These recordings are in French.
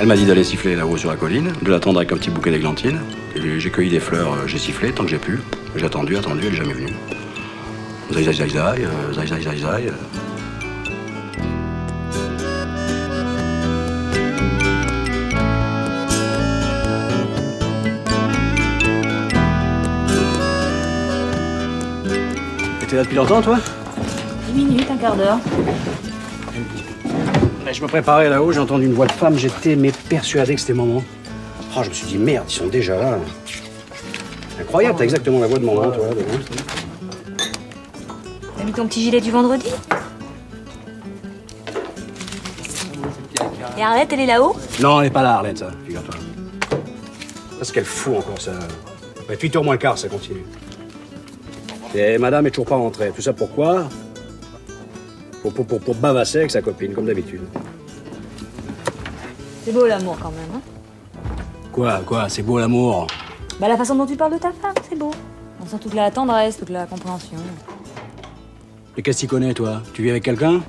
Elle m'a dit d'aller siffler là-haut sur la colline, de l'attendre avec un petit bouquet d'églantines. Et J'ai cueilli des fleurs, euh, j'ai sifflé tant que j'ai pu. J'ai attendu, attendu, elle est jamais venue. Zai, zai, zai, zai, euh, zai, zai, zai, zai. euh. T'es là depuis longtemps, toi? 10 minutes, un quart d'heure. Je me préparais là-haut, j'ai entendu une voix de femme, j'étais mais persuadé que c'était maman. Oh, je me suis dit, merde, ils sont déjà là. Incroyable, t'as exactement la voix de maman, toi. devant. T'as mis ton petit gilet du vendredi? Et Arlette, elle est là-haut? Non, elle n'est pas là, Arlette, ça, figure-toi. Qu'est-ce qu'elle fout encore, ça Ouais, 8h moins quart, ça continue. Et madame est toujours pas rentrée. Tout ça pourquoi? Pour, pour, pour, pour bavasser avec sa copine, comme d'habitude. C'est beau l'amour quand même, hein Quoi, quoi, c'est beau l'amour. Bah la façon dont tu parles de ta femme, c'est beau. On sent toute la tendresse, toute la compréhension. Et qu'est-ce que tu connais, toi? Tu vis avec quelqu'un?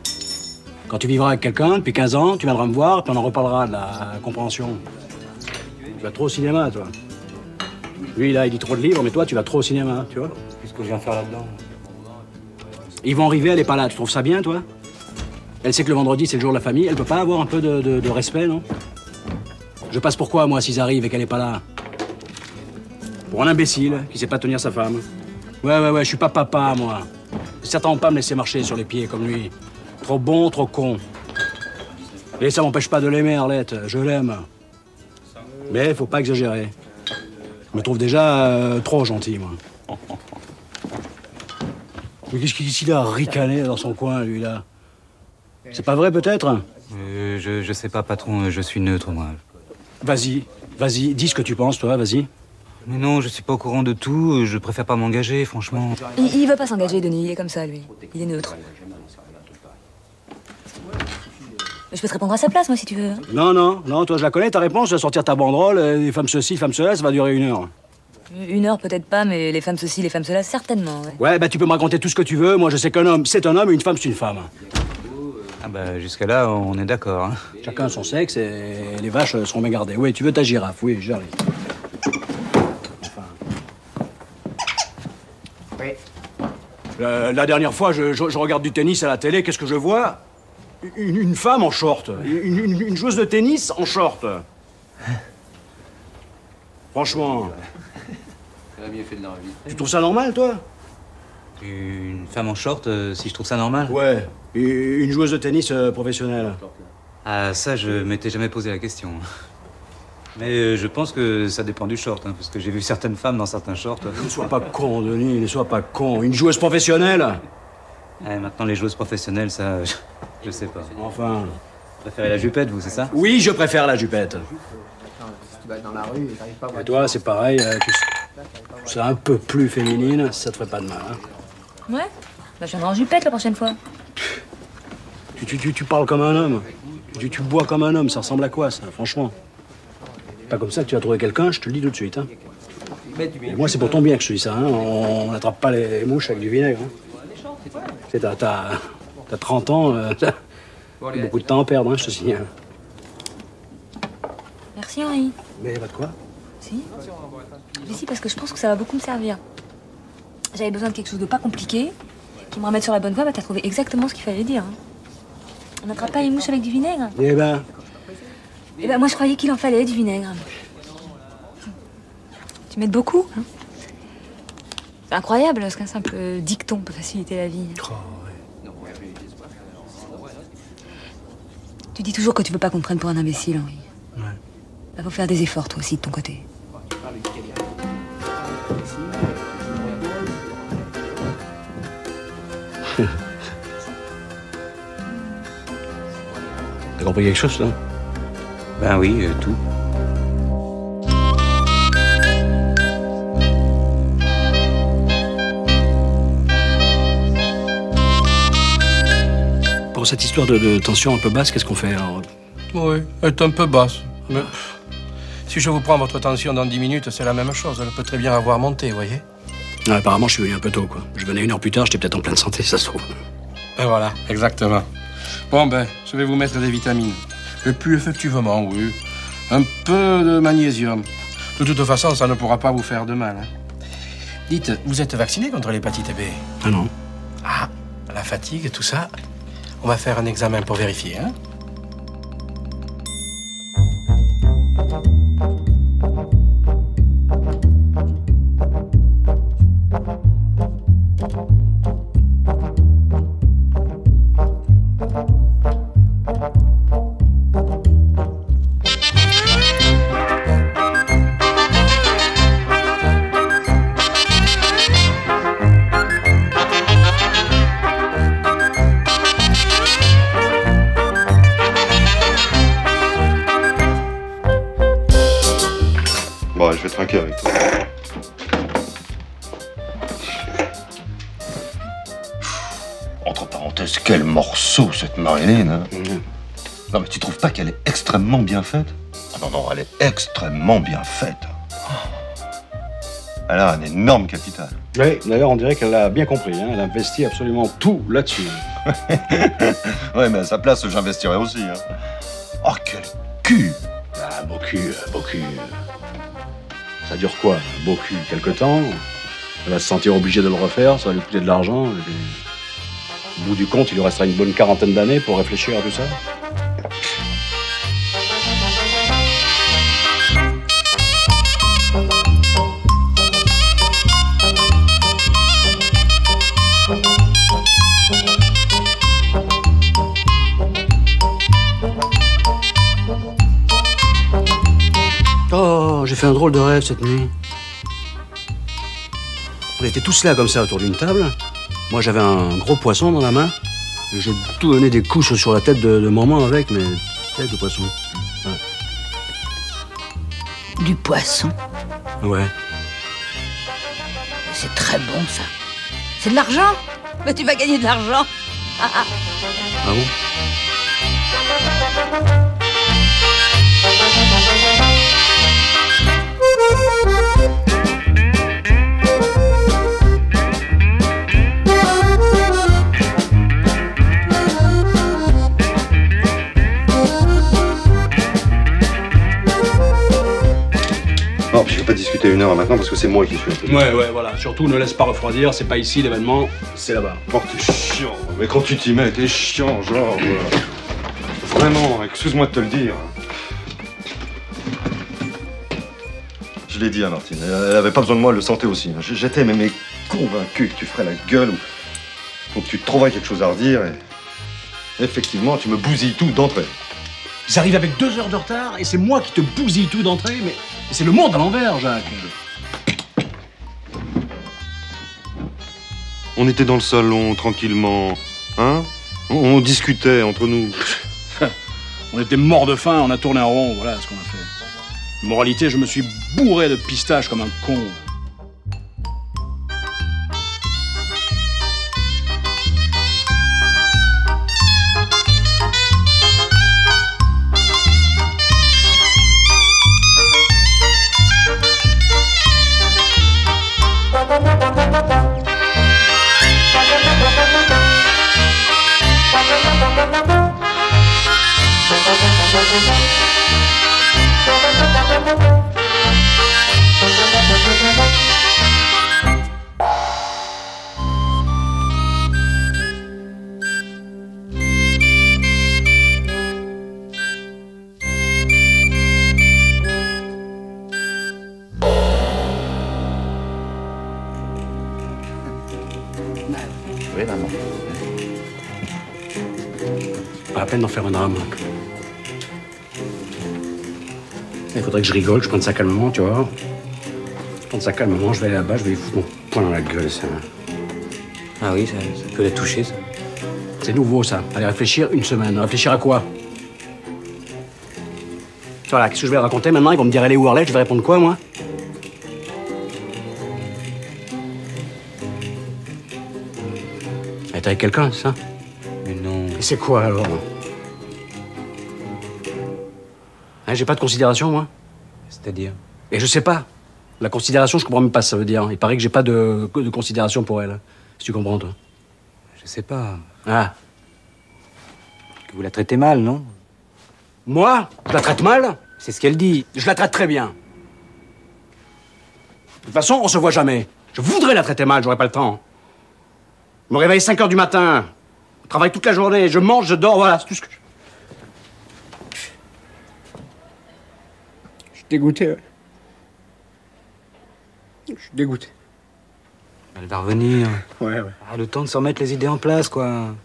Quand tu vivras avec quelqu'un depuis 15 ans, tu viendras me voir, puis on en reparlera de la compréhension. Tu vas trop au cinéma, toi. Lui, là, il dit trop de livres, mais toi, tu vas trop au cinéma, tu vois Qu'est-ce que je viens faire là-dedans? Ils vont arriver, elle est pas là. Tu trouves ça bien, toi? Elle sait que le vendredi, c'est le jour de la famille. Elle peut pas avoir un peu de, respect, non? Je passe pourquoi, moi, s'ils arrivent et qu'elle est pas là? Pour un imbécile qui sait pas tenir sa femme. Ouais, ouais, ouais, je suis pas papa, moi. Certains pas me laisser marcher sur les pieds comme lui. Trop bon, trop con. Et ça m'empêche pas de l'aimer, Arlette. Je l'aime. Mais faut pas exagérer. Je me trouve déjà euh, trop gentil, moi. Mais qu'est-ce qu'il a à ricaner dans son coin, lui, là? C'est pas vrai, peut-être? Euh, je, je sais pas, patron, euh, je suis neutre, moi. Vas-y, vas-y, dis ce que tu penses, toi, vas-y. Mais non, je suis pas au courant de tout, euh, je préfère pas m'engager, franchement. Il, il veut pas s'engager, Denis, il est comme ça, lui. Il est neutre. Je peux te répondre à sa place, moi, si tu veux. Non, non, non, toi, je la connais, ta réponse, tu vas sortir ta banderole, les femmes ceci, femmes cela, ça va durer une heure. Une heure, peut-être pas, mais les femmes ceci, les femmes cela, certainement, ouais. Ouais, bah tu peux me raconter tout ce que tu veux, moi je sais qu'un homme, c'est un homme, et une femme, c'est une femme. Ah bah, jusqu'à là, on est d'accord. Hein. Chacun son sexe, et les vaches seront bien gardées. Oui, tu veux ta girafe, oui, j'arrive. Enfin... La, la dernière fois, je, je- je regarde du tennis à la télé, qu'est-ce que je vois? Une, une femme en short. Une, une- une joueuse de tennis en short. Franchement. Tu trouves ça normal, toi? Une femme en short, euh, si je trouve ça normal? Ouais. Une joueuse de tennis euh, professionnelle? Ah, ça, je m'étais jamais posé la question. Mais euh, je pense que ça dépend du short, hein, parce que j'ai vu certaines femmes dans certains shorts. Ne sois pas con, Denis, ne sois pas con. Une joueuse professionnelle? Eh, maintenant, les joueuses professionnelles, ça, je, je sais pas. Enfin. Vous préférez la jupette, vous, c'est ça? Oui, je préfère la jupette. Et toi, c'est pareil, euh, tu c'est un peu plus féminine, ça te ferait pas de mal. hein. Ouais Bah, je viendrai en jupette la prochaine fois. Tu, tu, tu, tu parles comme un homme. Tu, tu bois comme un homme, ça ressemble à quoi, ça, franchement? Pas comme ça que tu vas trouver quelqu'un, je te le dis tout de suite. Hein. Et moi, c'est pour ton bien que je te dis ça. Hein. On n'attrape pas les mouches avec du vinaigre. Hein. T'as, t'as- t'as 30 ans, euh, t'as beaucoup de temps à perdre, hein, je te signale. Merci, Henri. Mais pas de quoi Si Mais si, parce que je pense que ça va beaucoup me servir. J'avais besoin de quelque chose de pas compliqué, qui me remette sur la bonne voie, bah t'as trouvé exactement ce qu'il fallait dire. hein. On n'attrape pas les mouches avec du vinaigre Eh ben, Eh ben moi je croyais qu'il en fallait du vinaigre. Tu mets beaucoup hein C'est incroyable ce qu'un simple dicton peut faciliter la vie. Tu dis toujours que tu veux pas qu'on te prenne pour un imbécile, Henri. Ouais. Bah, faut faire des efforts toi aussi de ton côté. t'as compris quelque chose, là? Ben oui, euh, tout. Pour cette histoire de, de tension un peu basse, qu'est-ce qu'on fait alors? Oui, elle est un peu basse. Mais si je vous prends votre tension dans 10 minutes, c'est la même chose. Elle peut très bien avoir monté, vous voyez? Apparemment, je suis venu un peu tôt, quoi. Je venais une heure plus tard, j'étais peut-être en pleine santé, ça se trouve. Et voilà, exactement. Bon, ben, je vais vous mettre des vitamines. Et puis, effectivement, oui, Un peu de magnésium. De toute façon, ça ne pourra pas vous faire de mal. hein. Dites, vous êtes vacciné contre l'hépatite B? Ah non. Ah, la fatigue, tout ça. On va faire un examen pour vérifier, hein Marilyn, hein Non mais tu trouves pas qu'elle est extrêmement bien faite? Ah non, non, elle est extrêmement bien faite. Elle a un énorme capital. Oui, d'ailleurs, on dirait qu'elle a bien compris. hein. Elle a investi absolument tout là-dessus. Ouais, mais à sa place, j'investirais aussi. Hein. Oh, quel cul Ah, beau cul, euh, beau cul. Ça dure quoi, un beau cul Quelque temps? Elle va se sentir obligée de le refaire, ça va lui coûter de l'argent. et puis, Au bout du compte, il lui restera une bonne quarantaine d'années pour réfléchir à tout ça. Oh, j'ai fait un drôle de rêve cette nuit. On était tous là comme ça autour d'une table. Moi j'avais un gros poisson dans la main. J'ai tout donné des couches sur la tête de, de maman avec, mais tête de poisson. Du poisson. Ouais. C'est très bon, ça. C'est de l'argent Mais tu vas gagner de l'argent. Ah bon? Discuter une heure maintenant parce que c'est moi qui suis un peu. Ouais, ouais, voilà. Surtout ne laisse pas refroidir, c'est pas ici l'événement, c'est là-bas. Oh, t'es chiant. Mais quand tu t'y mets, t'es chiant, genre. euh, Vraiment, excuse-moi de te le dire. Je l'ai dit à Martine, elle avait pas besoin de moi, elle le sentait aussi. J'étais même mais convaincu que tu ferais la gueule ou, ou que tu trouverais quelque chose à redire. Et effectivement, tu me bousilles tout d'entrée. Ils arrivent avec deux heures de retard et c'est moi qui te bousille tout d'entrée, mais c'est le monde à l'envers, Jacques. On était dans le salon, tranquillement. Hein? On, on discutait entre nous. On était morts de faim, on a tourné en rond, voilà ce qu'on a fait. Moralité, je me suis bourré de pistaches comme un con. Je rigole, je prenne ça calmement, tu vois. Je prends ça calmement, je vais aller là-bas, je vais lui foutre mon poing dans la gueule, ça. Ah oui, ça, ça peut la toucher, ça. C'est nouveau, ça. Allez réfléchir une semaine. Réfléchir à quoi? Voilà, qu'est-ce que je vais raconter maintenant? Ils vont me dire, est où Arlette? Je vais répondre quoi, moi? Elle est avec quelqu'un, c'est ça? Mais non. Et c'est quoi, alors? Hein, J'ai pas de considération, moi C'est-à-dire Et je sais pas. La considération, je comprends même pas ce que ça veut dire. Il paraît que j'ai pas de, de considération pour elle. Si tu comprends, toi. Je sais pas. Ah. Que vous la traitez mal, non? Moi? Je la traite mal? C'est ce qu'elle dit. Je la traite très bien. De toute façon, on se voit jamais. Je voudrais la traiter mal, j'aurais pas le temps. Je me réveille 5 heures du matin. Je travaille toute la journée. Je mange, je dors, voilà, c'est tout ce que je... Je suis dégoûté, ouais. Je suis dégoûté. Elle va revenir. Ouais, ouais. Ah, le temps de se remettre les idées en place, quoi.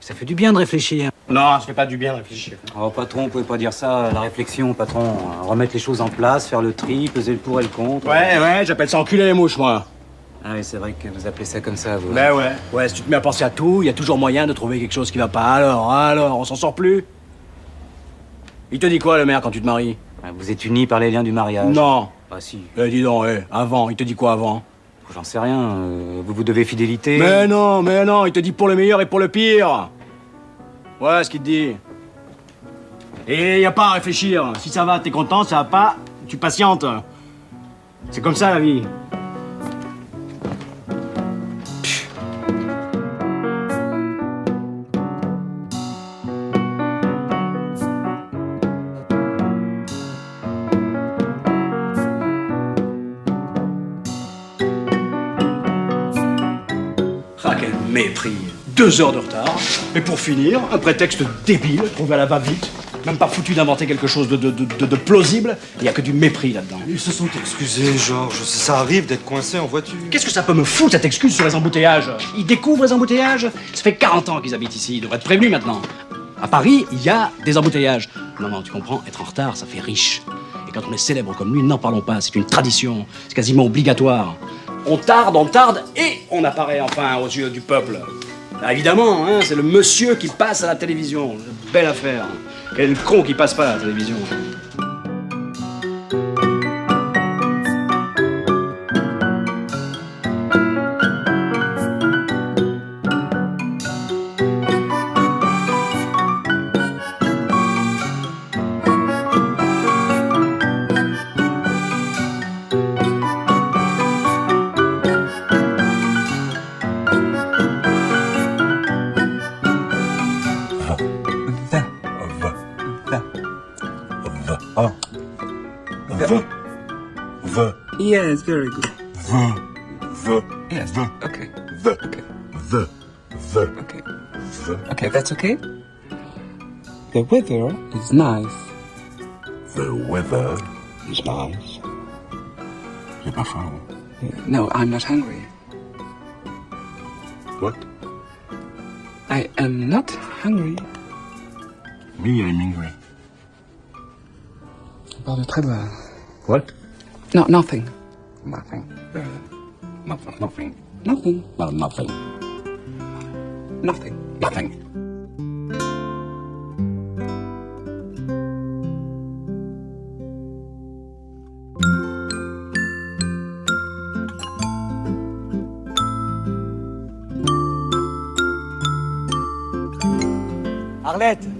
Ça fait du bien de réfléchir. Non, ça fait pas du bien de réfléchir. Oh, patron, vous pouvez pas dire ça. La réflexion, patron. Remettre les choses en place, faire le tri, peser le pour et le contre. Ouais, ouais, j'appelle ça enculer les mouches, moi. Ah oui, c'est vrai que vous appelez ça comme ça, vous. Ben ouais. Ouais, si tu te mets à penser à tout, il y a toujours moyen de trouver quelque chose qui va pas. Alors, alors, on s'en sort plus Il te dit quoi, le maire, quand tu te maries? Vous êtes unis par les liens du mariage. Non. Ah si, Eh, dis donc, eh, avant, il te dit quoi avant j'en sais rien. euh, vous vous devez fidélité. Mais non, mais non, il te dit pour le meilleur et pour le pire. Ouais, ce qu'il te dit. Et y a pas à réfléchir. Si ça va, t'es content, ça va pas, tu patientes. C'est comme ça la vie. Deux heures de retard. Et pour finir, un prétexte débile, trouvé à la va-vite. Même pas foutu d'inventer quelque chose de, de- de- de- de plausible. Il n'y a que du mépris là-dedans. Ils se sont excusés, Georges. Ça arrive d'être coincé en voiture. Qu'est-ce que ça peut me foutre cette excuse sur les embouteillages? Ils découvrent les embouteillages? Ça fait 40 ans qu'ils habitent ici, ils devraient être prévenus maintenant. À Paris, il y a des embouteillages. Non, non, tu comprends, être en retard, ça fait riche. Et quand on est célèbre comme lui, n'en parlons pas, c'est une tradition, c'est quasiment obligatoire. On tarde, on tarde, et on apparaît enfin aux yeux du peuple. Ah, évidemment, hein, c'est le monsieur qui passe à la télévision. Belle affaire. Quel con qui passe pas à la télévision. Very good. The. The. Yes. The. Okay. The. Okay. The. The. Okay. The. Okay, that's okay. The weather is nice. The weather is nice. J'ai pas faim. No, I'm not hungry. What? I am not hungry. Me, I'm hungry. Tu parles très bas. What? No, nothing. Uh, nothing. Nothing. Nothing. Nothing. No, nothing. Nothing. Nothing. Arlette Arlette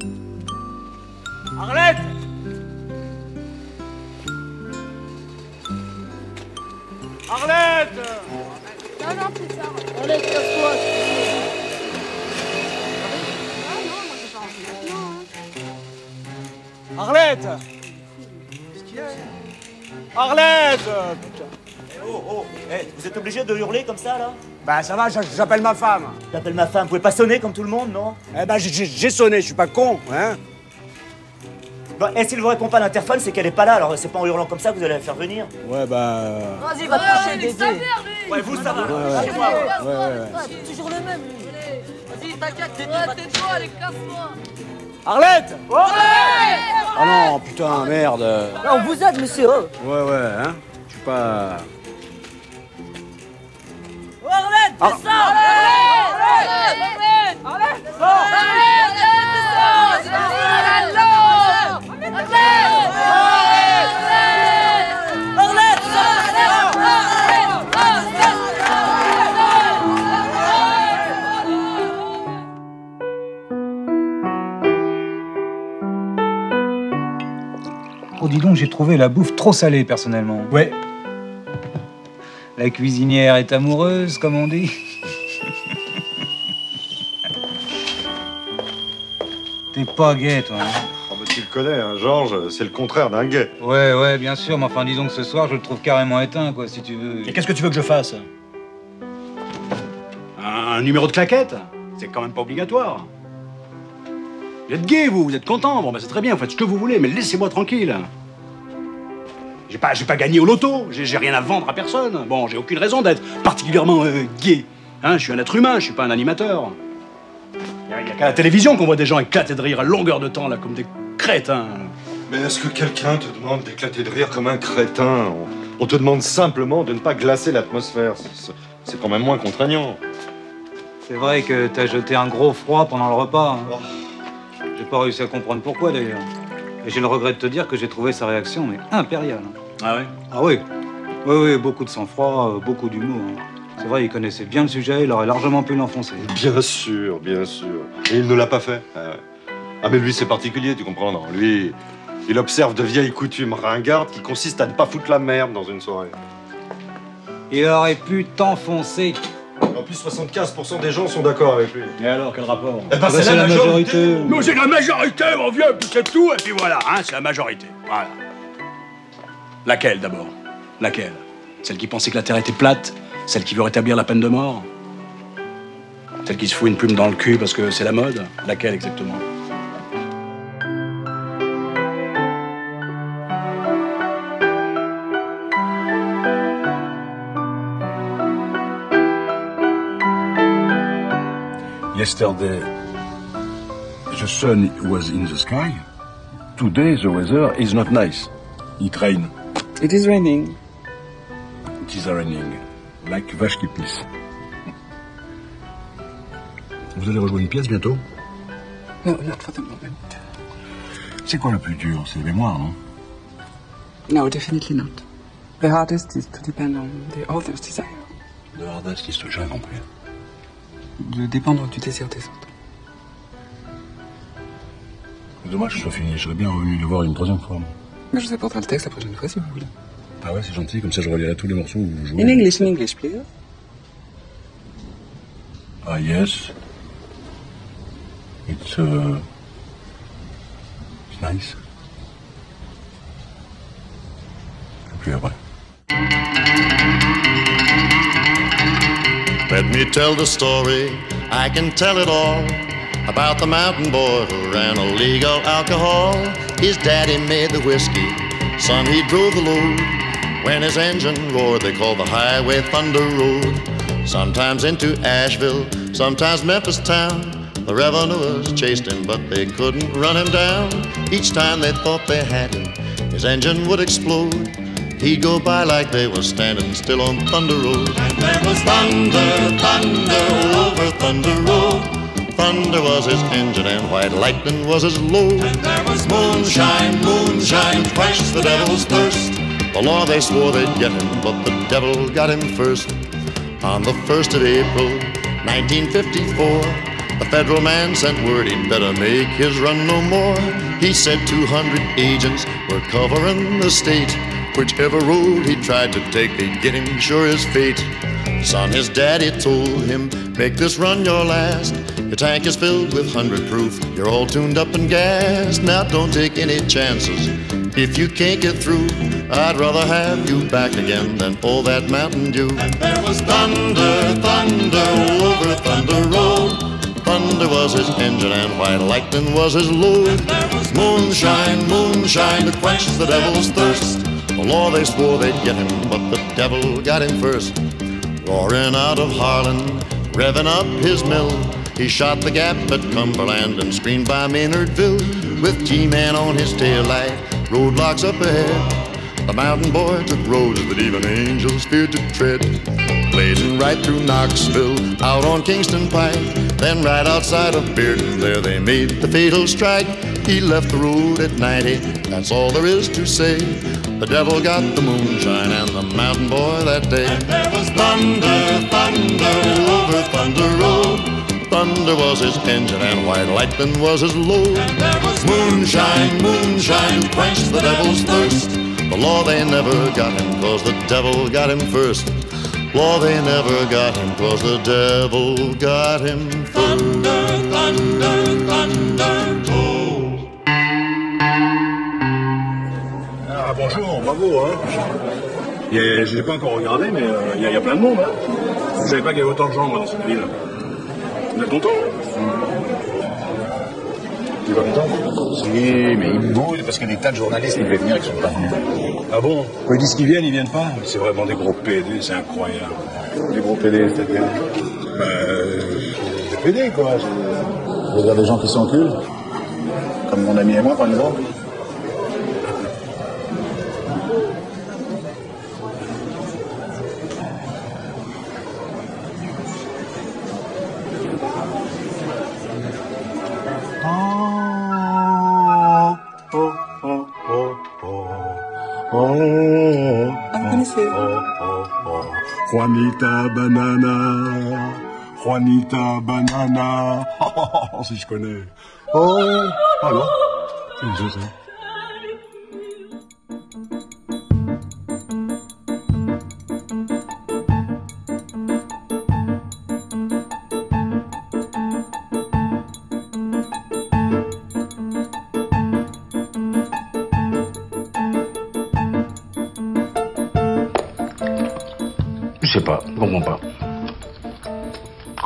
là Bah ça va, j'a- j'appelle ma femme. J'appelle ma femme, vous pouvez pas sonner comme tout le monde, non? Eh ben j'ai- sonné, je suis pas con, hein Bon, et s'il vous répond pas à l'interphone, c'est qu'elle est pas là, alors c'est pas en hurlant comme ça que vous allez la faire venir. Ouais bah... Vas-y, va te coucher. Ouais, vous, ça va. ouais. Chez moi, ouais. Ouais, ouais, ouais. Toujours le même, lui. Vas-y, t'inquiète, tais-toi, allez, casse-toi. Arlette Oh non, putain, merde on vous aide, monsieur. oh. Ouais, ouais, hein Je suis pas... Oh, dis donc, j'ai trouvé la bouffe trop salée, personnellement. Ouais. La cuisinière est amoureuse, comme on dit. T'es pas gay, toi. hein? Oh, tu le connais, hein, Georges, c'est le contraire d'un gay. Ouais, ouais, bien sûr, mais enfin, disons que ce soir, je le trouve carrément éteint, quoi, si tu veux. Et qu'est-ce que tu veux que je fasse? Un, un numéro de claquette? C'est quand même pas obligatoire. Vous êtes gay, vous, vous êtes content. Bon, ben c'est très bien, vous faites ce que vous voulez, mais laissez-moi tranquille. J'ai pas, j'ai pas gagné au loto, j'ai j'ai rien à vendre à personne. Bon, j'ai aucune raison d'être particulièrement euh, gay. Hein, je suis un être humain, je suis pas un animateur. Il y a, qu'à la télévision qu'on voit des gens éclater de rire à longueur de temps, là, comme des crétins. Mais est-ce que quelqu'un te demande d'éclater de rire comme un crétin? On, on te demande simplement de ne pas glacer l'atmosphère. C'est- C'est quand même moins contraignant. C'est vrai que t'as jeté un gros froid pendant le repas. hein. J'ai pas réussi à comprendre pourquoi, d'ailleurs. Et j'ai le regret de te dire que j'ai trouvé sa réaction, mais impériale. Ah ouais Ah oui Oui, oui, beaucoup de sang-froid, euh, beaucoup d'humour. hein. C'est vrai, il connaissait bien le sujet, il aurait largement pu l'enfoncer. Bien sûr, bien sûr. Et il ne l'a pas fait. Ah. Ah, mais lui, c'est particulier, tu comprends, non Lui, il observe de vieilles coutumes ringardes qui consistent à ne pas foutre la merde dans une soirée. Il aurait pu t'enfoncer. En plus, 75% des gens sont d'accord avec lui. Et alors, quel rapport Eh ben, Bah, c'est la majorité. Nous, c'est la majorité, mon vieux, puis c'est tout, et puis voilà, hein, c'est la majorité. Voilà. Laquelle, d'abord? Laquelle? Celle qui pensait que la Terre était plate? Celle qui veut rétablir la peine de mort? Celle qui se fout une plume dans le cul parce que c'est la mode? Laquelle, exactement? Yesterday, the sun was in the sky. Today, the weather is not nice. It rain. It is raining. It is raining. Like vache qui pisse. Vous allez rejoindre une pièce bientôt? No, not for the moment. C'est quoi le plus dur? C'est les mémoires, non? No, definitely not. The hardest is to depend on the author's desire. Le hardest is to j'ai compris. De dépendre du désir des autres. Dommage que ce soit fini. Je serais bien revenu le voir une troisième fois. Mais je vous apporterai le texte la prochaine fois si vous voulez. Ah ouais, c'est gentil. Comme ça, je relirai tous les morceaux où vous jouez. In English, in English, please. Ah yes. It's uh, it's nice. Et puis après. Let me tell the story, I can tell it all. About the mountain boy who ran illegal alcohol. His daddy made the whiskey, son, he drove the load. When his engine roared, they called the highway Thunder Road. Sometimes into Asheville, sometimes Memphis town. The revenuers chased him, but they couldn't run him down. Each time they thought they had him, his engine would explode. He'd go by like they were standing still on Thunder Road. And there was thunder, thunder over Thunder Road. Thunder was his engine and white lightning was his load. And there was moonshine, moonshine, quenched the devil's thirst. The law they swore they'd get him, but the devil got him first. On the 1st of April, 1954, the federal man sent word he'd better make his run no more. He said 200 agents were covering the state. Whichever road he tried to take, they'd get him sure as fate. Son, his daddy told him, make this run your last. Your tank is filled with 100 proof. You're all tuned up and gassed. Now don't take any chances. If you can't get through, I'd rather have you back again than all that Mountain Dew. And there was thunder, thunder over Thunder Road. Thunder was his engine and white lightning was his load. Moonshine, moonshine to quench the devil's thirst. The law they swore they'd get him, but the devil got him first. Roaring out of Harlan, revving up his mill. He shot the gap at Cumberland and screened by Maynardville. With G-Man on his tail light, roadblocks up ahead. The mountain boy took roads that even angels feared to tread. Blazing right through Knoxville, out on Kingston Pike. Then right outside of Bearden, there they made the fatal strike. He left the road at 90, that's all there is to say. The devil got the moonshine and the mountain boy that day. And there was thunder, thunder over Thunder thunder was his engine, and white lightning was his load. Moonshine, moonshine quenched the devil's thirst. The law they never got him, cause the devil got him first. Law they never got him, cause the devil got him first. Thunder, thunder, thunder, toll. Ah, bonjour, bravo, hein? Je ne l'ai pas encore regardé, mais euh, il euh, y, y, a plein de monde. Hein. Je savais pas qu'il y avait autant de gens moi, dans cette ville. Vous êtes content Tu es pas content Si, mais ils bouillent parce qu'il y a des tas de journalistes qui devaient venir et qui sont pas venus. Ah bon? Quand ils disent qu'ils viennent, ils viennent pas C'est vraiment des gros PD, c'est incroyable. Des gros PD, c'est-à-dire Bah, euh, des PD, quoi. Je veux dire des gens qui s'enculent. Comme mon ami et moi, par exemple. Juanita Banana, Juanita Banana, si je connais. Oh, ah non, c'est une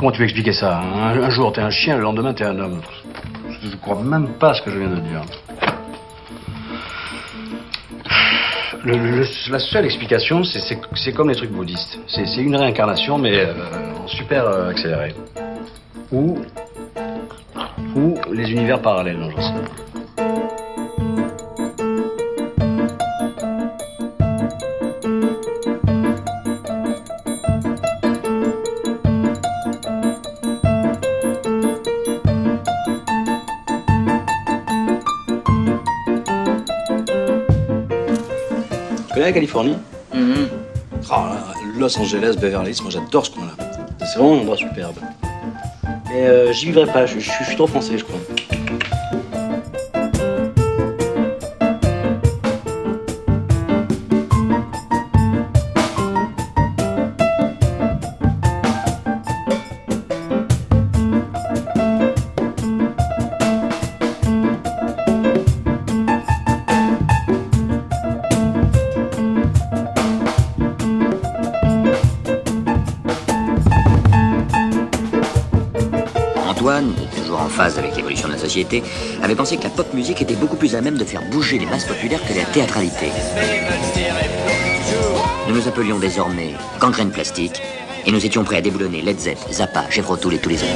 Comment tu peux expliquer ça hein un, jour t'es un chien, le lendemain t'es un homme. Je crois même pas ce que je viens de dire. La seule explication, c'est- comme les trucs bouddhistes. C'est une réincarnation, mais euh, en super euh, accéléré. Ou, ou les univers parallèles, non, j'en sais rien. Californie Oh là, Los Angeles, Beverly Hills, moi j'adore ce coin-là. C'est vraiment un endroit superbe. Mais euh, j'y vivrai pas, je, je- je suis trop français, je crois. Avait pensé que la pop musique était beaucoup plus à même de faire bouger les masses populaires que la théâtralité. Nous nous appelions désormais Gangrène Plastique et nous étions prêts à déboulonner Led Zepp, Zappa, Tull et tous les autres.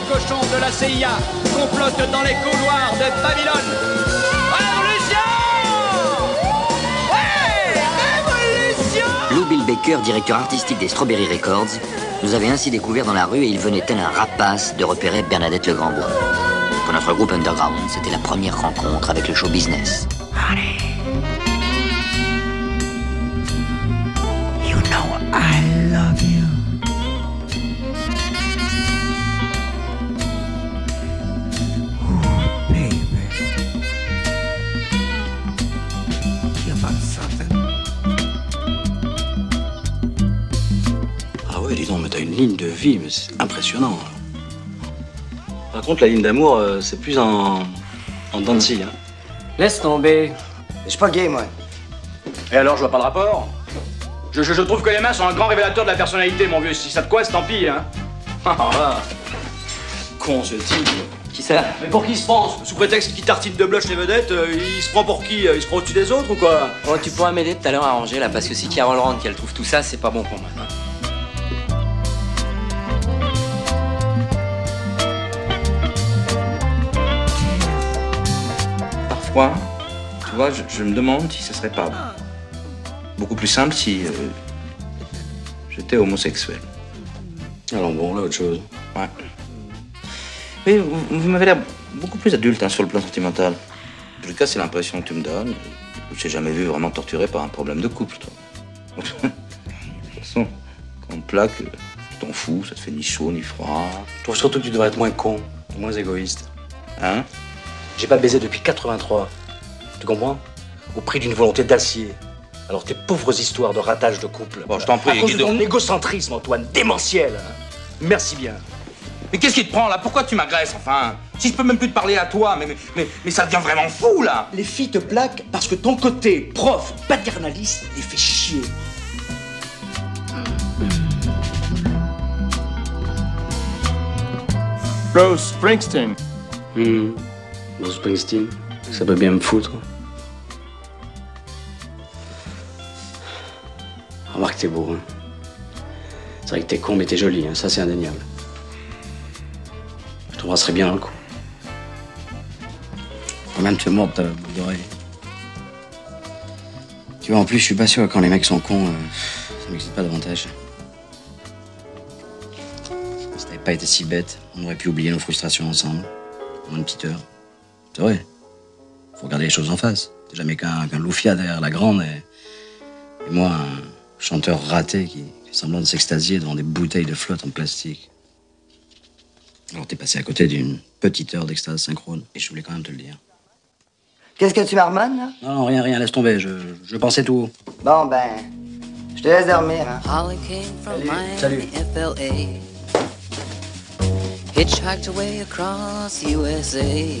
Les cochons de la CIA complotent dans les couloirs de Babylone. Révolution Ouais Révolution Lou Bill Baker, directeur artistique des Strawberry Records, nous avait ainsi découvert dans la rue et il venait tel un rapace de repérer Bernadette Le Grandbois. Pour notre groupe Underground, c'était la première rencontre avec le show business. C'est impressionnant. Par contre, la ligne d'amour, euh, c'est plus en, en dents de scie, hein. Laisse tomber. Je suis pas gay, moi. Et alors, je vois pas le rapport? Je, je- je trouve que les mains sont un grand révélateur de la personnalité, mon vieux. Si ça te coince, tant pis, hein. Ah, là. Con, ce type. Qui ça? Mais pour qui il se prend? Sous prétexte qu'il tartine de blush les vedettes, euh, il se prend pour qui? Il se prend au-dessus des autres ou quoi? Oh, tu pourras m'aider tout à l'heure à ranger là, parce que si Carol rentre qu'elle trouve tout ça, c'est pas bon pour moi. Tu vois, je, je me demande si ce serait pas beaucoup plus simple si euh, j'étais homosexuel. Alors bon, là, autre chose. Ouais. Mais vous, vous m'avez l'air beaucoup plus adulte hein, sur le plan sentimental. En tout cas, c'est l'impression que tu me donnes. Je t'ai jamais vu vraiment torturé par un problème de couple, toi. de toute façon, quand on te plaque, tu t'en fous, ça te fait ni chaud ni froid. Je trouve surtout que tu devrais être moins con, moins égoïste. Hein? J'ai pas baisé depuis 83. Tu comprends? Au prix d'une volonté d'acier. Alors tes pauvres histoires de ratage de couple. Bon, je t'en prie, À cause de ton égocentrisme, Antoine, démentiel. hein. Merci bien. Mais qu'est-ce qui te prend là? Pourquoi tu m'agresses enfin? Si je peux même plus te parler à toi, mais, mais, mais, mais ça devient vraiment fou là Les filles te plaquent parce que ton côté prof paternaliste les fait chier. Bruce Springsteen. Hmm. Bruce Springsteen, ça peut bien me foutre. Remarque, t'es beau. Hein. C'est vrai que t'es con, mais t'es joli, hein. ça c'est indéniable. Je t'embrasserai bien dans le cou. Quand même, tu es morte, ta boule d'oreille. Tu vois, en plus, je suis pas sûr quand les mecs sont cons, euh, ça m'excite pas davantage. Si t'avais pas été si bête, on aurait pu oublier nos frustrations ensemble. En une petite heure. C'est vrai. Faut regarder les choses en face. T'es jamais qu'un loufia derrière la grande et, et moi, un chanteur raté qui fait semblant de s'extasier devant des bouteilles de flotte en plastique. Alors t'es passé à côté d'une petite heure d'extase synchrone et je voulais quand même te le dire. Qu'est-ce que tu marmonnes, là? Non, non, rien, rien, laisse tomber, je, je pensais tout haut. Bon, ben, je te laisse dormir, hein. Holly came from Salut. Miami, FLA. Hitchhiked away across USA.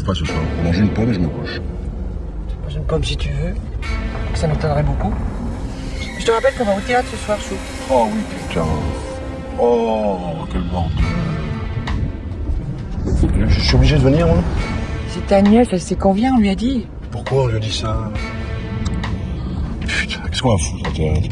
Bouffe pas ce soir. Je mange une pomme et je me couche. Mange une pomme si tu veux. Ça m'étonnerait beaucoup. Je te rappelle qu'on va au théâtre ce soir, Chou. Oh oui, putain. Oh, quel bordel. Je suis obligé de venir, moi C'est ta nièce, elle sait qu'on vient, on lui a dit. Pourquoi on lui a dit ça? Putain, qu'est-ce qu'on va foutre au théâtre?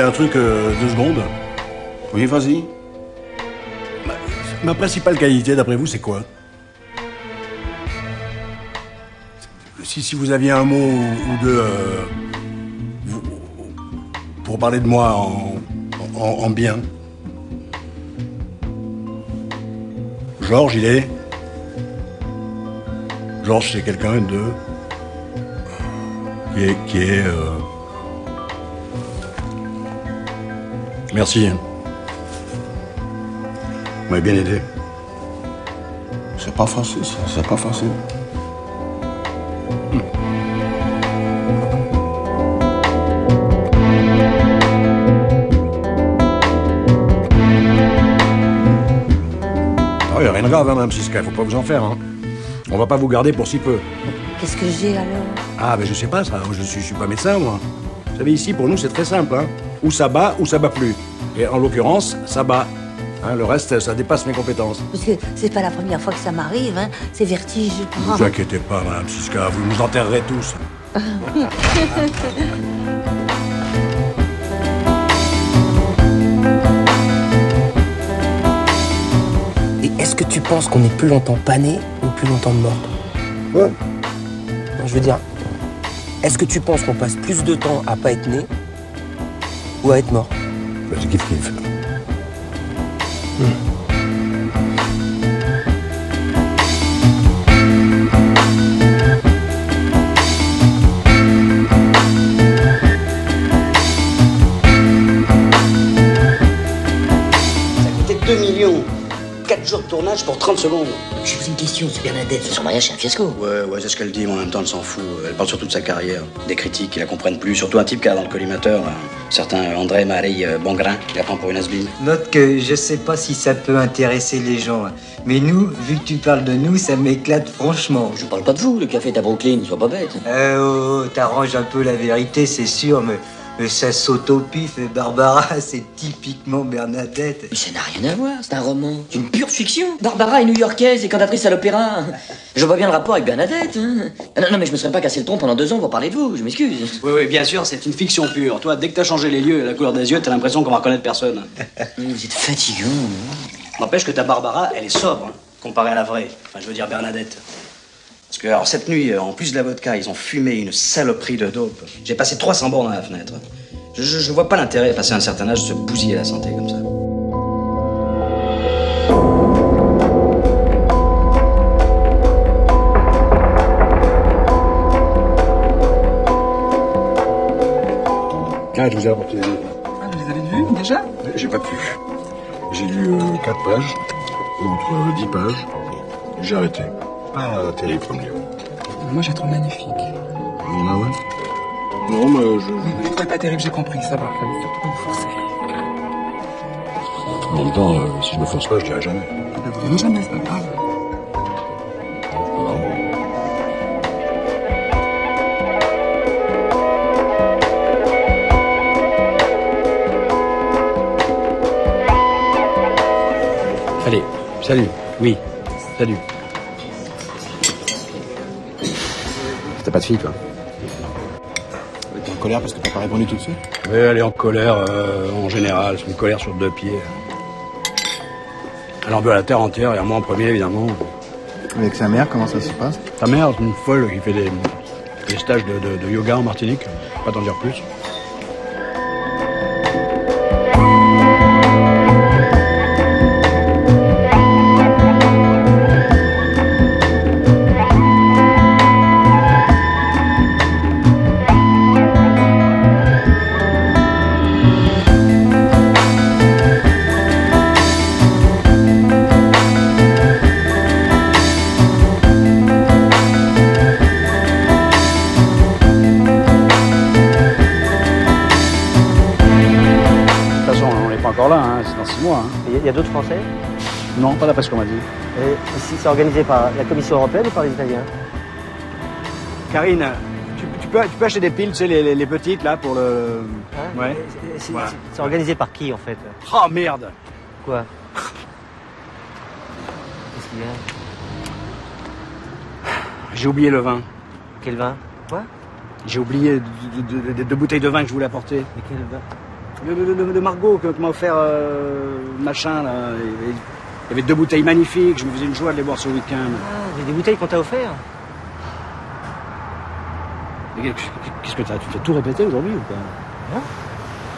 Un truc euh, deux secondes Oui, vas-y. Ma principale qualité, d'après vous, c'est quoi? Si, si vous aviez un mot ou deux euh, pour parler de moi en, en- en bien. Georges, il est? Georges, c'est quelqu'un de. qui est. Qui est euh, Merci. Vous m'avez bien aidé. C'est pas facile, ça. C'est pas facile. Ah, y a rien de grave, hein, Mme Siska, faut pas vous en faire. Hein. On va pas vous garder pour si peu. Qu'est-ce que j'ai alors? Ah, ben je sais pas ça, je suis, je suis pas médecin, moi. Vous savez, ici, pour nous, c'est très simple. Hein. Ou ça bat, ou ça bat plus. Et en l'occurrence, ça bat. Hein, le reste, ça dépasse mes compétences. Monsieur, c'est pas la première fois que ça m'arrive, hein. C'est vertige. Ne vous inquiétez pas, Madame Siska, vous nous enterrerez tous. Et est-ce que tu penses qu'on est plus longtemps pané ou plus longtemps mort je veux dire, est-ce que tu penses qu'on passe plus de temps à pas être né ou à être mort Bah, c'est kiff kiff. Ça coûtait 2 millions. 4 jours de tournage pour 30 secondes. Je pose une question, c'est Bernadette. Son mariage, c'est un fiasco. Ouais, ouais, c'est ce qu'elle dit, mais en même temps, elle s'en fout. Elle parle surtout de sa carrière, des critiques qui la comprennent plus. Surtout un type qui a dans le collimateur, là, certain André Marie euh, Bongrain, qui la prend pour une asbine. Note que je sais pas si ça peut intéresser les gens, hein. mais nous, vu que tu parles de nous, ça m'éclate franchement. Je parle pas de vous, le café est à Brooklyn, sois pas bête. Euh, oh, oh, t'arranges un peu la vérité, c'est sûr, mais, mais ça s'autopiffe et Barbara, c'est typiquement Bernadette. Mais ça n'a rien à voir, c'est un roman. C'est une pure fiction. Barbara est new-yorkaise et cantatrice à l'opéra. Je vois bien le rapport avec Bernadette. hein. Ah Non, non, mais je me serais pas cassé le tronc pendant deux ans pour parler de vous, je m'excuse. Oui, oui, bien sûr, c'est une fiction pure. Toi, dès que t'as changé les lieux et la couleur des yeux, t'as l'impression qu'on va reconnaître personne. Vous êtes fatigant. N'empêche que ta Barbara, elle est sobre, hein, comparée à la vraie. Enfin, je veux dire Bernadette. Parce que, alors, cette nuit, euh, en plus de la vodka, ils ont fumé une saloperie de dope. J'ai passé 300 bords dans la fenêtre. Je, je, je vois pas l'intérêt, passer un certain âge, de se bousiller la santé comme ça. Ah, je vous ai apporté des livres. Ah, vous les avez vus déjà? J'ai pas pu. J'ai lu 4 pages, entre 10 pages. J'ai arrêté. Pas euh, terrible comme livre. Moi, j'ai trouvé magnifique. Ah ouais? Non, mais je... Je trouvais pas terrible, j'ai compris, ça va. Fallait surtout vous forcer. En même temps, euh, si je me force pas, je dirai jamais. Bah, direz jamais, c'est pas grave. Allez, salut. Oui, salut. Pas de fille, toi T'es en colère parce que t'as pas répondu tout de suite? Oui, elle est en colère euh, en général. C'est une colère sur deux pieds. Elle en veut à la terre entière et à moi en premier, évidemment. Avec sa mère, comment ça se passe? Ta mère, c'est une folle qui fait des, des stages de, de- de yoga en Martinique. Pas t'en dire plus. Non, pas d'après ce qu'on m'a dit. Et ici, c'est organisé par la Commission européenne ou par les Italiens? Karine, tu, tu peux, tu peux acheter des piles, tu sais, les, les- les petites, là, pour le... Hein? ouais. C'est Voilà. organisé par qui, en fait? Oh, merde Quoi? Qu'est-ce qu'il y a? J'ai oublié le vin. Quel vin? Quoi? J'ai oublié deux de, de- de bouteilles de vin que je voulais apporter. Mais quel vin? Le, le- le- le Margot que, que m'a offert euh, machin, là. Il y avait- deux bouteilles magnifiques, je me faisais une joie de les boire ce week-end. Ah, des bouteilles qu'on t'a offert Mais Qu'est-ce que t'as Tu fais tout répéter aujourd'hui ou pas?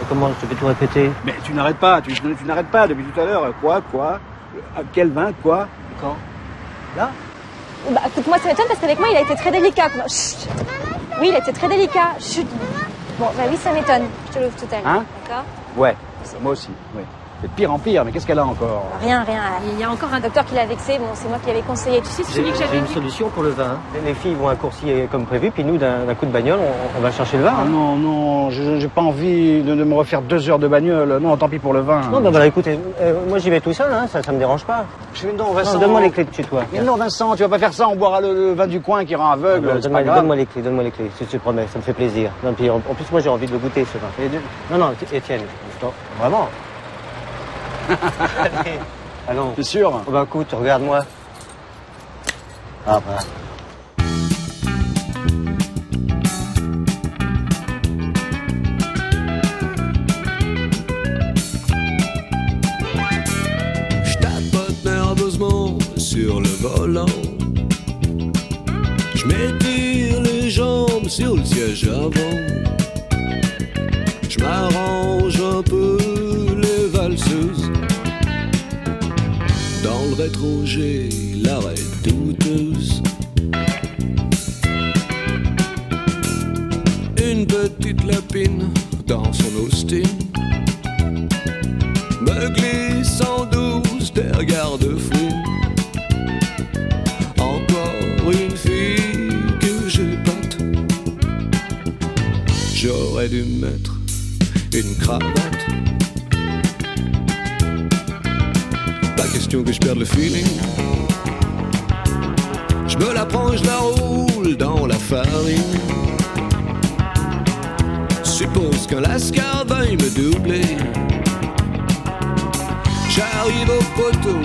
Et Comment je te fais tout répéter? Mais tu n'arrêtes pas, tu, tu n'arrêtes pas depuis tout à l'heure. Quoi, quoi? À Quel vin, quoi? Quand? Là? Bah, écoute-moi, ça m'étonne parce qu'avec moi, il a été très délicat. Chut. Oui, il a été très délicat. Chut. Bon, bah oui, ça m'étonne. Je te l'ouvre tout à l'heure. Hein? D'accord? Ouais, moi aussi, ouais. C'est de pire en pire, mais qu'est-ce qu'elle a encore Rien, rien. Il y a encore un docteur qui l'a vexé. Bon, c'est moi qui l'avais conseillé. Tu sais, c'est celui que J'ai j'avais une vu. solution pour le vin. Les filles vont à Coursier comme prévu, puis nous, d'un coup de bagnole, on, on va chercher le vin. Ah hein. non, non, je- j'ai pas envie de, de me refaire deux heures de bagnole. Non, tant pis pour le vin. Non, bah, bah écoutez, euh, moi j'y vais tout seul, hein, ça, ça me dérange pas. Je non, Vincent. Non, donne-moi les clés de chez toi. Mais non, Vincent, tu vas pas faire ça, on boira le, le vin du coin qui rend aveugle. Donne-moi les clés, donne-moi les clés, je te promets, ça me fait plaisir. Non, puis, en, en plus, moi j'ai envie de le goûter ce vin. Non, non, Étienne, non, vraiment. Allez, Allons. C'est sûr? Oh, bah écoute, regarde-moi. Ah bah. Je tapote nerveusement volant. Je m'étire les jambes sur le siège avant. Rétro, j'ai l'arrêt douteuse. Une petite lapine dans son Austin me glisse en douce des regards de fou. Encore une fille que j'épate. J'aurais dû mettre une cravate. Que je perde le feeling. Je me la prends, je la roule dans la farine. Suppose qu'un lascar veuille me doubler. J'arrive au poteau,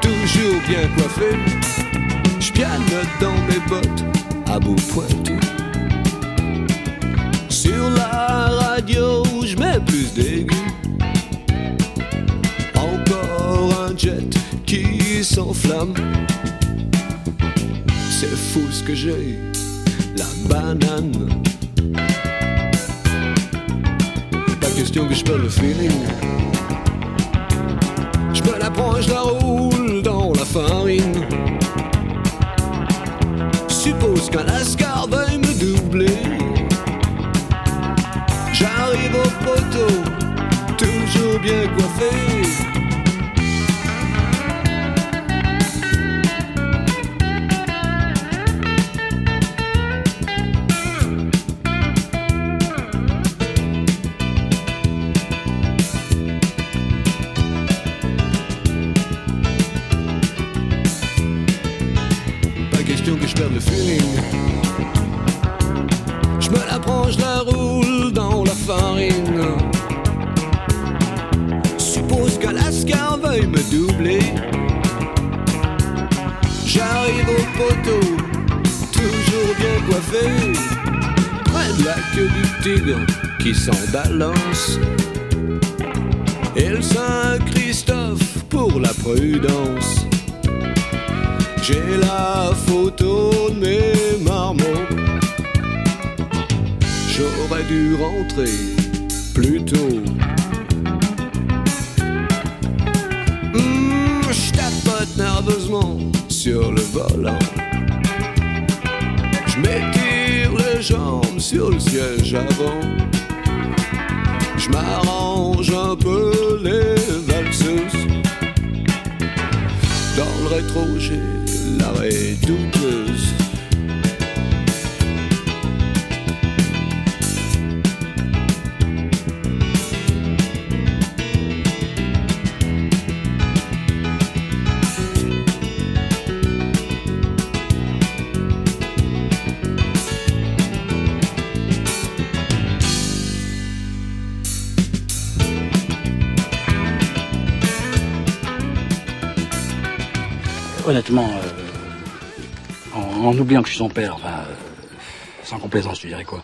toujours bien coiffé. Je dans mes bottes, à bout pointu. Sur la radio, je mets plus d'aigus. Qui s'enflamme. C'est fou ce que j'ai, la banane. Pas question que je perde le feeling. Je me la prends, je la roule dû Honnêtement, euh, en, en oubliant que je suis son père, enfin, euh, sans complaisance, tu dirais quoi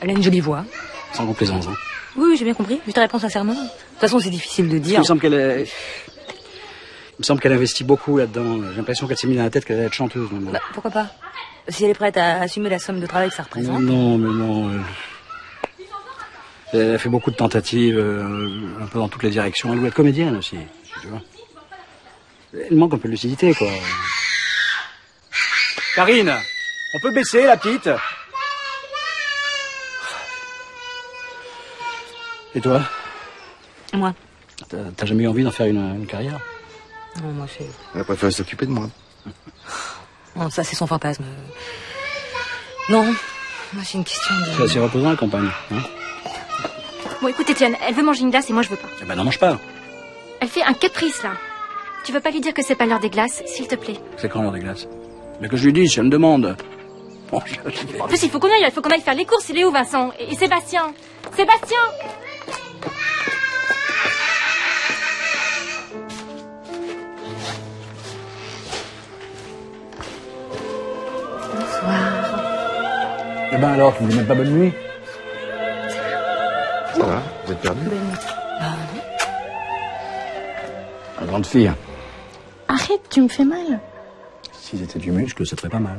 Elle a une jolie voix. Sans complaisance, hein. Oui, oui, j'ai bien compris. Je te réponds sincèrement. De toute façon, c'est difficile de Il dire. me semble qu'elle. Il me semble qu'elle investit beaucoup là-dedans. J'ai l'impression qu'elle s'est mis dans la tête qu'elle allait être chanteuse. Bah, pourquoi pas? Si elle est prête à assumer la somme de travail que ça représente. Non, mais non. euh, Elle a fait beaucoup de tentatives, euh, un peu dans toutes les directions. Elle doit être comédienne aussi, tu vois. Elle manque un peu de lucidité, quoi. Karine, on peut baisser la petite? Et toi? Moi T'as jamais eu envie d'en faire une, une carrière? Non, moi, c'est... Elle a préféré s'occuper de moi. Non, ça, c'est son fantasme. Non, moi, c'est une question C'est de... assez reposant la campagne. Hein? Bon, écoute, Étienne, elle veut manger une glace et moi je veux pas. eh ben n'en mange pas. Elle fait un caprice là. Tu veux pas lui dire que c'est pas l'heure des glaces, s'il te plaît C'est quand l'heure des glaces Mais que je lui dise, elle me demande. Bon, je- je- En plus, il faut qu'on aille, il faut qu'on aille faire les courses. Il est où, Vincent et, et Sébastien Sébastien Eh ben alors, tu dis même pas bonne nuit Ça va, vous êtes perdu La grande fille. Tu me fais mal? Si c'était du muscle, ça te ferait pas mal.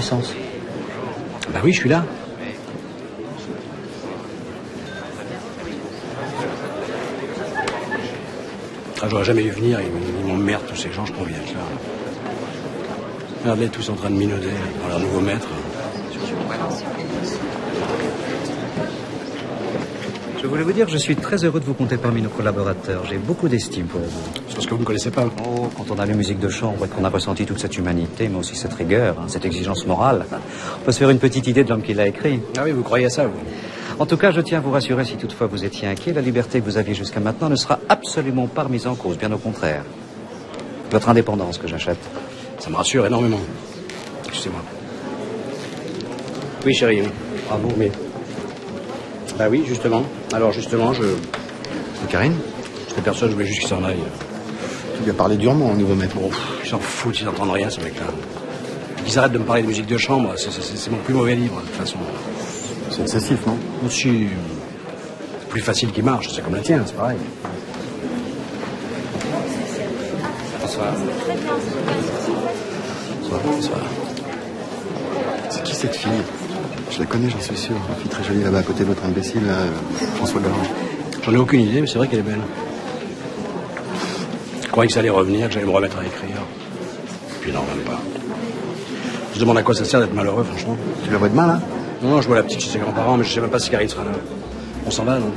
Faire votre connaissance. Bah oui, je suis là. Ah, j'aurais jamais dû venir, ils, m'emmerdent tous ces gens, je conviens que là. Regardez, tous en train de minauder dans leur nouveau maître. Je voulais vous dire que je suis très heureux de vous compter parmi nos collaborateurs. J'ai beaucoup d'estime pour vous. C'est parce que vous ne me connaissez pas. Quand on a lu musique de chambre et qu'on a ressenti toute cette humanité, mais aussi cette rigueur, hein, cette exigence morale, on peut se faire une petite idée de l'homme qui l'a écrit. Ah oui, vous croyez à ça, vous En tout cas, je tiens à vous rassurer, si toutefois vous étiez inquiet, la liberté que vous aviez jusqu'à maintenant ne sera absolument pas remise en cause, bien au contraire. Votre indépendance que j'achète. Ça me rassure énormément. Excusez-moi. Oui, chérie. Bravo, mais. Bah oui, justement. Alors, justement, je. Karine? J'étais personne, je voulais juste qu'il s'en aille. Tu lui as parlé durement au nouveau maître. Pff, ils s'en foutent, ils n'entendent rien, ce mec-là. Qu'ils arrêtent de me parler de musique de chambre, c'est- mon plus mauvais livre, de toute façon. C'est excessif, non? Aussi. C'est plus facile qu'il marche, c'est comme la tienne, c'est pareil. Bonsoir. Bonsoir, bonsoir. C'est qui cette fille? Je la connais, j'en suis sûr. Une fille très jolie là-bas à côté de l'autre imbécile, là, euh, François Garand. J'en ai aucune idée, mais c'est vrai qu'elle est belle. Je croyais que ça allait revenir, que j'allais me remettre à écrire. Puis non, même pas. Je demande à quoi ça sert d'être malheureux, franchement. Tu la vois demain, là? Non, non, je vois la petite chez ses grands-parents, mais je sais même pas si Karine sera là. On s'en va, donc.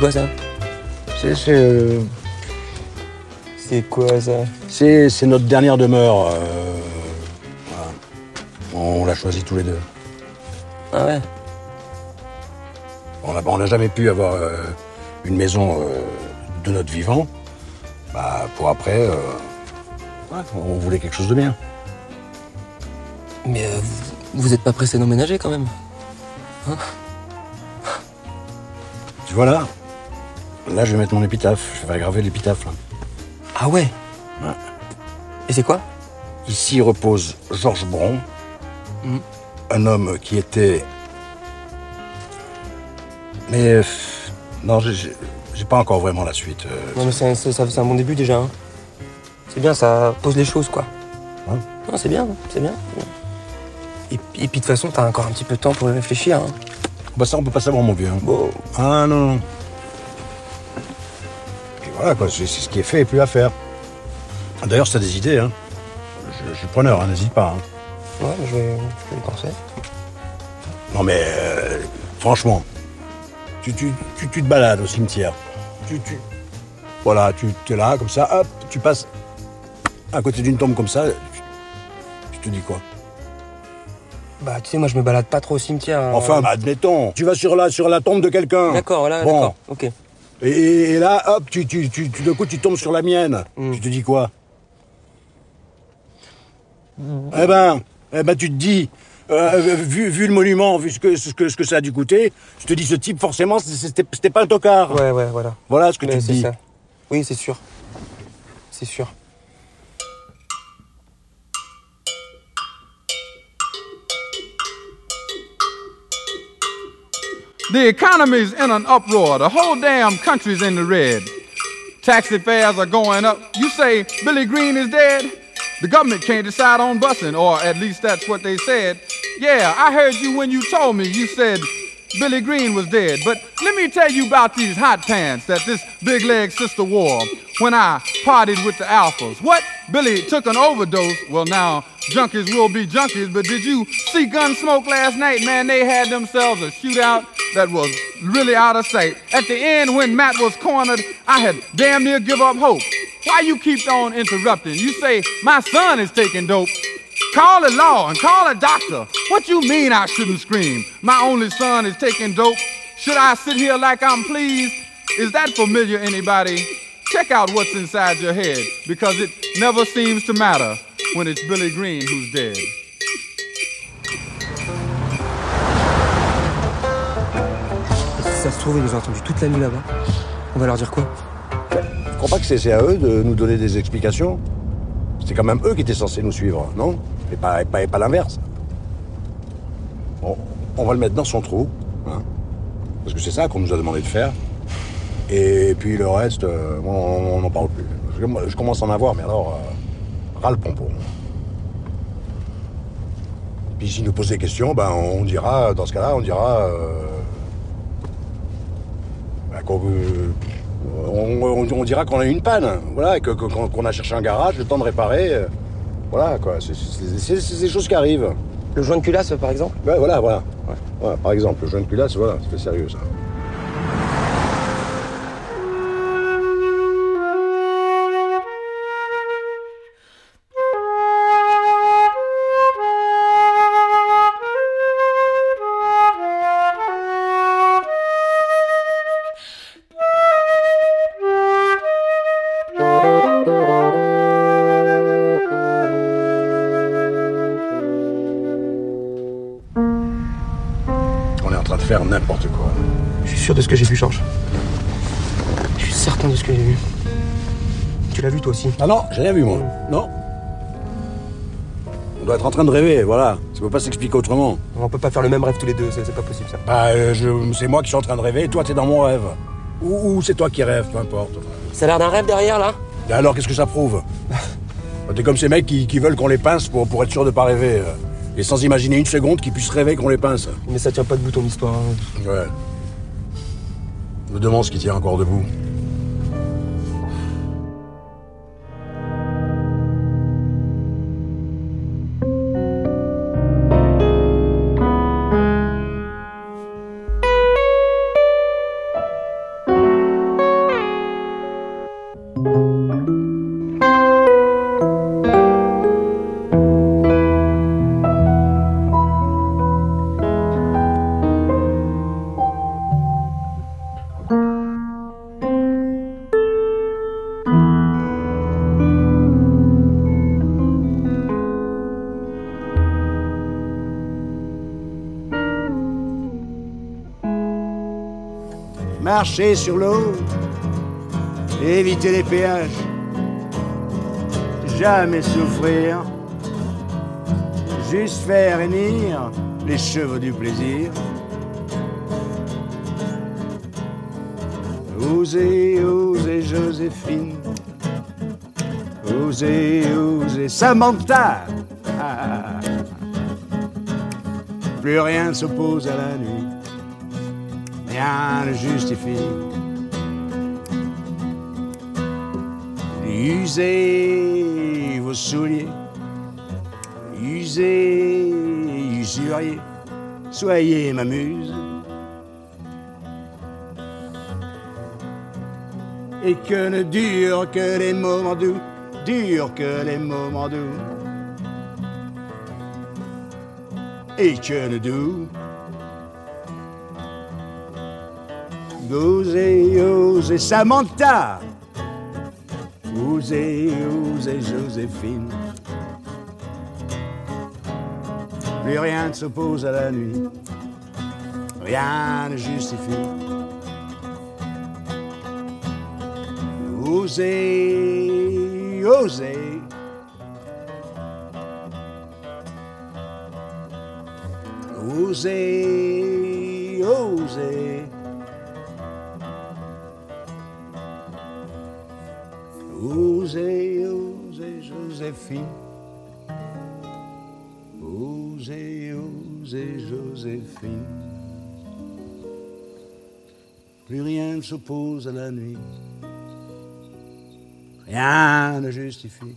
Quoi ça C'est. C'est euh, C'est quoi ça c'est- notre dernière demeure. euh, voilà. On l'a choisi tous les deux. Ah ouais On n'a jamais pu avoir euh, une maison euh, de notre vivant. Bah, pour après, ouais, on voulait quelque chose de bien. Mais euh, vous, vous êtes pas pressé d'emménager quand même Hein Tu vois là je vais mettre mon épitaphe. Je vais graver l'épitaphe. là. Ah ouais Ouais. Et c'est quoi Ici repose Georges Bron, Mhm. un homme qui était. Mais euh, non, j'ai- pas encore vraiment la suite. euh, Non mais c'est un, bon début déjà. hein. C'est bien, ça pose les choses quoi. Ouais. Non, c'est bien, c'est bien. Et, puis- et puis de toute façon, t'as encore un petit peu de temps pour y réfléchir. hein. Bah ça, on peut pas savoir, mon vieux. hein. Bon, Ah non, non. Voilà, quoi, c'est ce qui est fait et plus à faire. D'ailleurs, si t'as des idées, hein, je, je suis preneur, hein, n'hésite pas. hein. ouais, je vais, je vais penser. Non mais, euh, franchement, tu, tu, tu, tu te balades au cimetière. Tu, tu, voilà, tu es là, comme ça, hop, tu passes à côté d'une tombe comme ça, tu, tu te dis quoi? Bah, tu sais, moi, je me balade pas trop au cimetière. hein. Enfin, bah, admettons, tu vas sur la, sur la tombe de quelqu'un. D'accord, là, Bon. d'accord, ok. Et, là, hop, tu, tu, tu, tu- d'un coup, tu tombes sur la mienne. Hmm. Tu te dis quoi Eh ben, eh ben, tu te dis, euh, vu, vu le monument, vu ce que, ce, que, ce que ça a dû coûter, je te dis, ce type, forcément, c'était pas un tocard. Ouais, ouais, voilà. Voilà ce que Mais tu te dis. ça. Oui, c'est sûr. C'est sûr. The economy's in an uproar. The whole damn country's in the red. taxi fares are going up. You say Billy Green is dead? The government can't decide on busing, or at least that's what they said. Yeah, I heard you when you told me. You said Billy Green was dead. But let me tell you about these hot pants that this big leg sister wore when I partied with the Alphas. What? Billy took an overdose. Well, now, junkies will be junkies, but did you see Gunsmoke last night? Man, they had themselves a shootout that was really out of sight. At the end, when Matt was cornered, I had damn near give up hope. Why you keep on interrupting? You say, my son is taking dope. Call a law and call a doctor. What you mean I shouldn't scream? My only son is taking dope. Should I sit here like I'm pleased? Is that familiar, anybody? Check out what's inside your head, because it never seems to matter when it's Billy Green who's dead. Si ça se trouve, ils nous ont entendu toute la nuit là-bas. On va leur dire quoi Je crois pas que c'est c'est à eux de nous donner des explications. C'est quand même eux qui étaient censés nous suivre, non Et pas, pas, pas l'inverse. On va le mettre dans son trou, hein, parce que c'est ça qu'on nous a demandé de faire. Et puis le reste, euh, on n'en parle plus. Je, commence à en avoir, mais alors, euh, ras le pompon. Puis s'ils nous posent des questions, ben on dira, dans ce cas-là, on dira euh, ben, euh, on, dira qu'on a eu une panne, voilà, et qu'on a cherché un garage, le temps de réparer, voilà quoi. C'est- des choses qui arrivent. Le joint de culasse, par exemple? Ouais, voilà, voilà. Ouais. Voilà, par exemple, le joint de culasse, voilà, c'est sérieux ça. N'importe quoi. Je suis sûr de ce que j'ai vu, Georges. Je suis certain de ce que j'ai vu. Tu l'as vu toi aussi Ah non, j'ai rien vu moi. Non. On doit être en train de rêver, voilà. Ça peut pas s'expliquer autrement. On peut pas faire le même rêve tous les deux, c'est c'est pas possible ça. Bah, euh, je- c'est moi qui suis en train de rêver, et toi t'es dans mon rêve. Ou, ou c'est toi qui rêves, peu importe. Ça a l'air d'un rêve derrière là Et alors qu'est-ce que ça prouve? T'es comme ces mecs qui, qui veulent qu'on les pince pour, pour être sûr de pas rêver. euh, Et sans imaginer une seconde qu'ils puissent rêver qu'on les pince. Mais ça tient pas debout ton histoire. hein. Ouais. Je me demande ce qui tient encore debout. Marcher sur l'eau, éviter les péages, jamais souffrir, juste faire hennir les chevaux du plaisir. Osez, osez Joséphine, osez, osez Samantha. Ah. Plus rien s'oppose à la nuit rien ne justifie. Usez vos souliers, usez, usuriez, soyez ma muse. Et que ne durent que les moments doux, durent que les moments doux. Et que ne doux. Osez, osez Samantha. Osez, osez Joséphine. Plus rien ne s'oppose à la nuit. Rien ne justifie. Osez, osez. Osez, osez. Joséphine. Osez, osez, Joséphine. Plus rien ne s'oppose à la nuit. Rien ne justifie.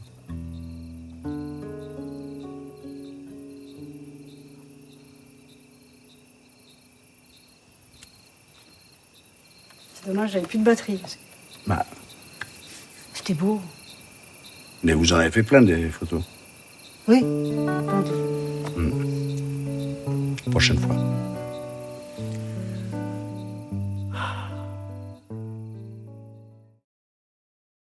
C'est dommage, j'avais plus de batterie. Bah, C'était beau. Mais vous en avez fait plein des photos. Oui. Prochaine fois.